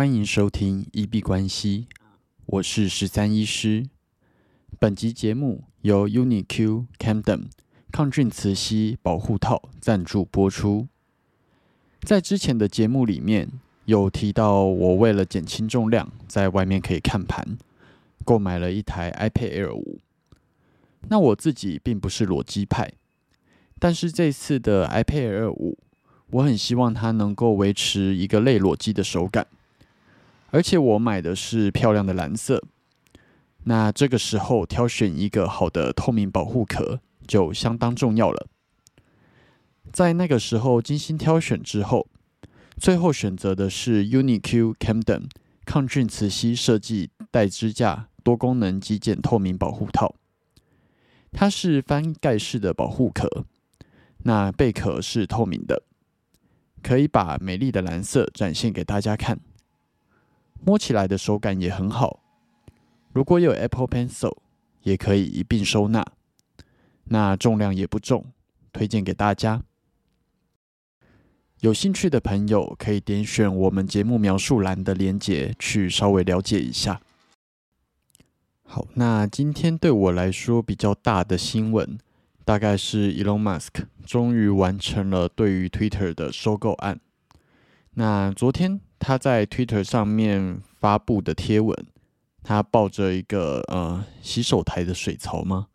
欢迎收听一币关系，我是十三医师。本集节目由 UniQ Camden 抗菌磁吸保护套赞助播出。在之前的节目里面有提到，我为了减轻重量，在外面可以看盘，购买了一台 iPad Air 五。那我自己并不是裸机派，但是这次的 iPad Air 五，我很希望它能够维持一个类裸机的手感。而且我买的是漂亮的蓝色，那这个时候挑选一个好的透明保护壳就相当重要了。在那个时候精心挑选之后，最后选择的是 UniQ Camden 抗菌磁吸设计带支架多功能极简透明保护套。它是翻盖式的保护壳，那贝壳是透明的，可以把美丽的蓝色展现给大家看。摸起来的手感也很好，如果有 Apple Pencil，也可以一并收纳。那重量也不重，推荐给大家。有兴趣的朋友可以点选我们节目描述栏的链接去稍微了解一下。好，那今天对我来说比较大的新闻，大概是 Elon Musk 终于完成了对于 Twitter 的收购案。那昨天。他在 Twitter 上面发布的贴文，他抱着一个呃洗手台的水槽吗？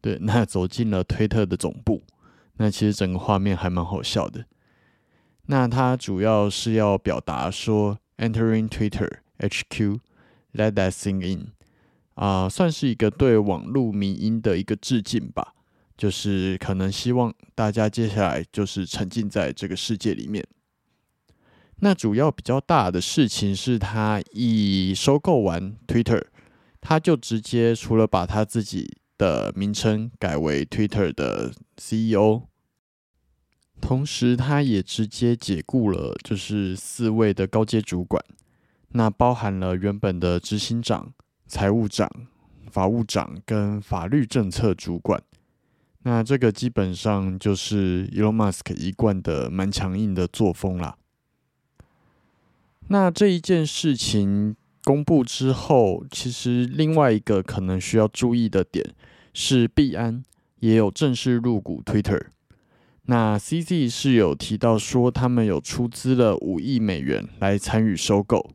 对，那走进了推特的总部。那其实整个画面还蛮好笑的。那他主要是要表达说，Entering Twitter HQ，Let that sink in，啊，算是一个对网络民音的一个致敬吧。就是可能希望大家接下来就是沉浸在这个世界里面。那主要比较大的事情是他一收购完 Twitter，他就直接除了把他自己的名称改为 Twitter 的 CEO，同时他也直接解雇了就是四位的高阶主管，那包含了原本的执行长、财务长、法务长跟法律政策主管。那这个基本上就是 Elon Musk 一贯的蛮强硬的作风啦。那这一件事情公布之后，其实另外一个可能需要注意的点是，币安也有正式入股 Twitter。那 CZ 是有提到说，他们有出资了五亿美元来参与收购。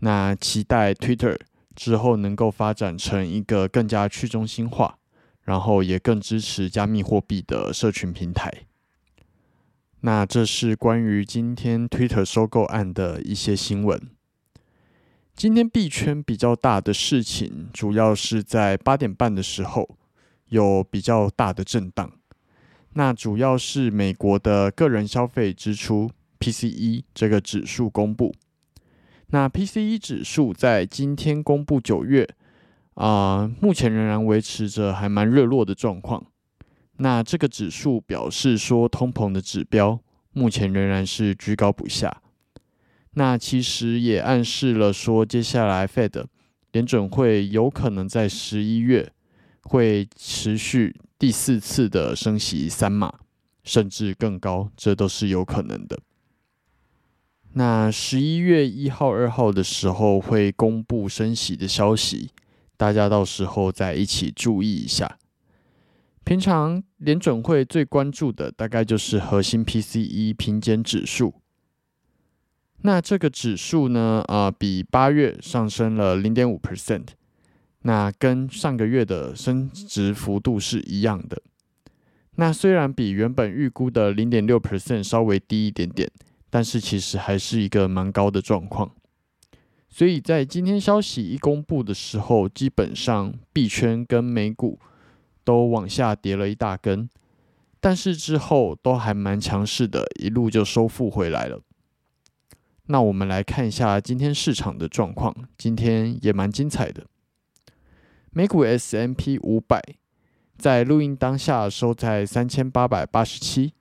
那期待 Twitter 之后能够发展成一个更加去中心化，然后也更支持加密货币的社群平台。那这是关于今天 Twitter 收购案的一些新闻。今天币圈比较大的事情，主要是在八点半的时候有比较大的震荡。那主要是美国的个人消费支出 PCE 这个指数公布。那 PCE 指数在今天公布九月啊，目前仍然维持着还蛮热络的状况。那这个指数表示说，通膨的指标目前仍然是居高不下。那其实也暗示了说，接下来 Fed 联准会有可能在十一月会持续第四次的升息三码，甚至更高，这都是有可能的。那十一月一号、二号的时候会公布升息的消息，大家到时候再一起注意一下。平常联准会最关注的大概就是核心 PCE 平减指数。那这个指数呢，啊，比八月上升了零点五 percent，那跟上个月的升值幅度是一样的。那虽然比原本预估的零点六 percent 稍微低一点点，但是其实还是一个蛮高的状况。所以在今天消息一公布的时候，基本上币圈跟美股。都往下跌了一大根，但是之后都还蛮强势的，一路就收复回来了。那我们来看一下今天市场的状况，今天也蛮精彩的。美股 S M P 五百在录音当下收在三千八百八十七，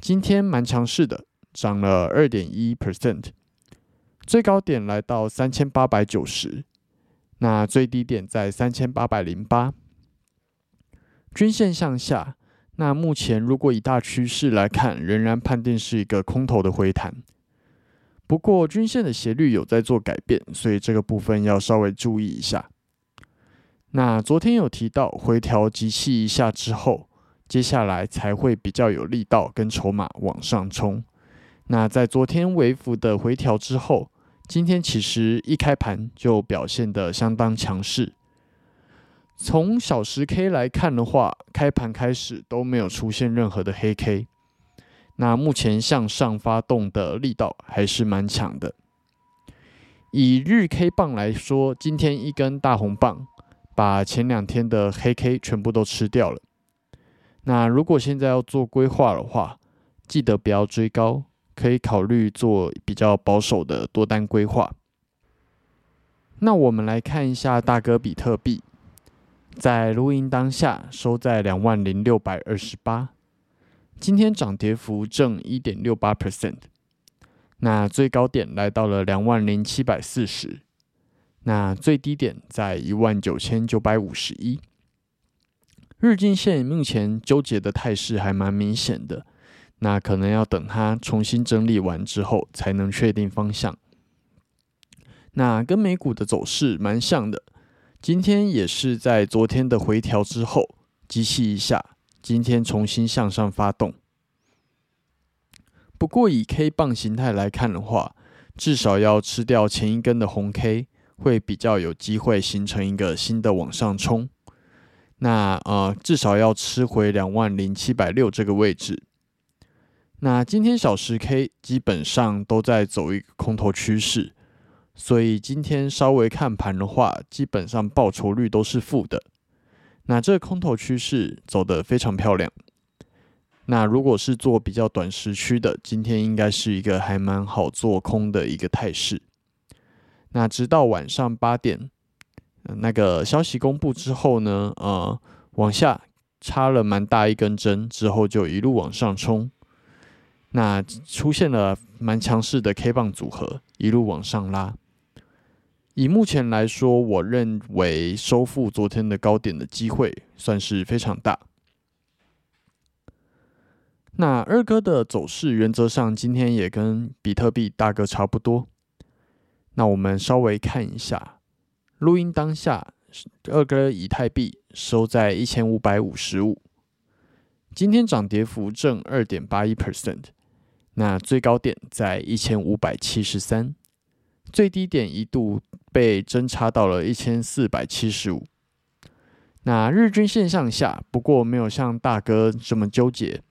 今天蛮强势的，涨了二点一 percent，最高点来到三千八百九十，那最低点在三千八百零八。均线向下，那目前如果以大趋势来看，仍然判定是一个空头的回弹。不过均线的斜率有在做改变，所以这个部分要稍微注意一下。那昨天有提到回调集气一下之后，接下来才会比较有力道跟筹码往上冲。那在昨天微幅的回调之后，今天其实一开盘就表现得相当强势。从小时 K 来看的话，开盘开始都没有出现任何的黑 K。那目前向上发动的力道还是蛮强的。以日 K 棒来说，今天一根大红棒把前两天的黑 K 全部都吃掉了。那如果现在要做规划的话，记得不要追高，可以考虑做比较保守的多单规划。那我们来看一下大哥比特币。在录音当下，收在两万零六百二十八。今天涨跌幅正一点六八 percent。那最高点来到了两万零七百四十，那最低点在一万九千九百五十一。日均线目前纠结的态势还蛮明显的，那可能要等它重新整理完之后，才能确定方向。那跟美股的走势蛮像的。今天也是在昨天的回调之后，机器一下，今天重新向上发动。不过以 K 棒形态来看的话，至少要吃掉前一根的红 K，会比较有机会形成一个新的往上冲。那呃，至少要吃回两万零七百六这个位置。那今天小时 K 基本上都在走一个空头趋势。所以今天稍微看盘的话，基本上报酬率都是负的。那这个空头趋势走得非常漂亮。那如果是做比较短时区的，今天应该是一个还蛮好做空的一个态势。那直到晚上八点，那个消息公布之后呢，呃，往下插了蛮大一根针，之后就一路往上冲。那出现了蛮强势的 K 棒组合，一路往上拉。以目前来说，我认为收复昨天的高点的机会算是非常大。那二哥的走势原则上今天也跟比特币大哥差不多。那我们稍微看一下，录音当下，二哥以太币收在一千五百五十五，今天涨跌幅正二点八一 percent，那最高点在一千五百七十三。最低点一度被针插到了一千四百七十五，那日均线向下，不过没有像大哥这么纠结，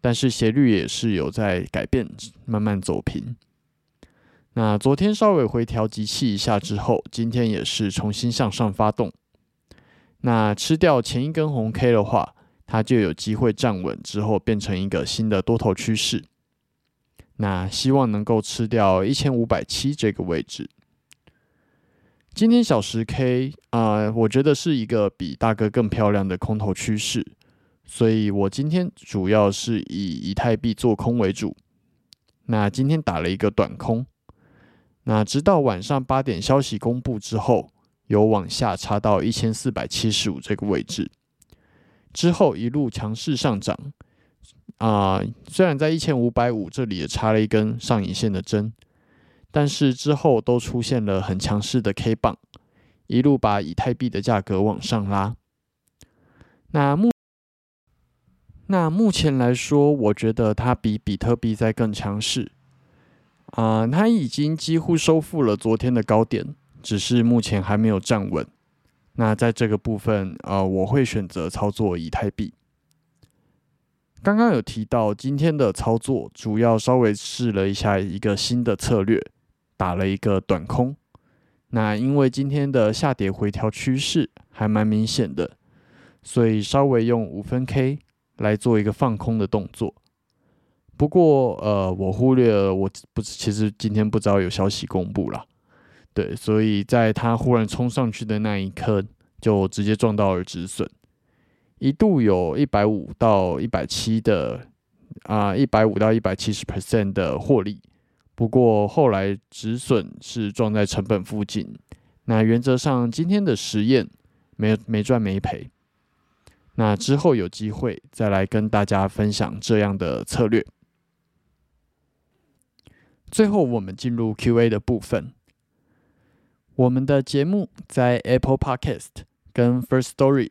但是斜率也是有在改变，慢慢走平。那昨天稍微回调集气一下之后，今天也是重新向上发动。那吃掉前一根红 K 的话，它就有机会站稳之后变成一个新的多头趋势。那希望能够吃掉一千五百七这个位置。今天小时 K 啊，我觉得是一个比大哥更漂亮的空头趋势，所以我今天主要是以以太币做空为主。那今天打了一个短空，那直到晚上八点消息公布之后，有往下插到一千四百七十五这个位置，之后一路强势上涨。啊，虽然在一千五百五这里也插了一根上影线的针，但是之后都出现了很强势的 K 棒，一路把以太币的价格往上拉。那目那目前来说，我觉得它比比特币在更强势。啊，它已经几乎收复了昨天的高点，只是目前还没有站稳。那在这个部分，呃，我会选择操作以太币。刚刚有提到今天的操作，主要稍微试了一下一个新的策略，打了一个短空。那因为今天的下跌回调趋势还蛮明显的，所以稍微用五分 K 来做一个放空的动作。不过呃，我忽略了，我不其实今天不知道有消息公布了，对，所以在它忽然冲上去的那一刻，就直接撞到了止损。一度有一百五到一百七的啊，一百五到一百七十 percent 的获利，不过后来止损是撞在成本附近。那原则上今天的实验没没赚没赔。那之后有机会再来跟大家分享这样的策略。最后，我们进入 Q&A 的部分。我们的节目在 Apple Podcast 跟 First Story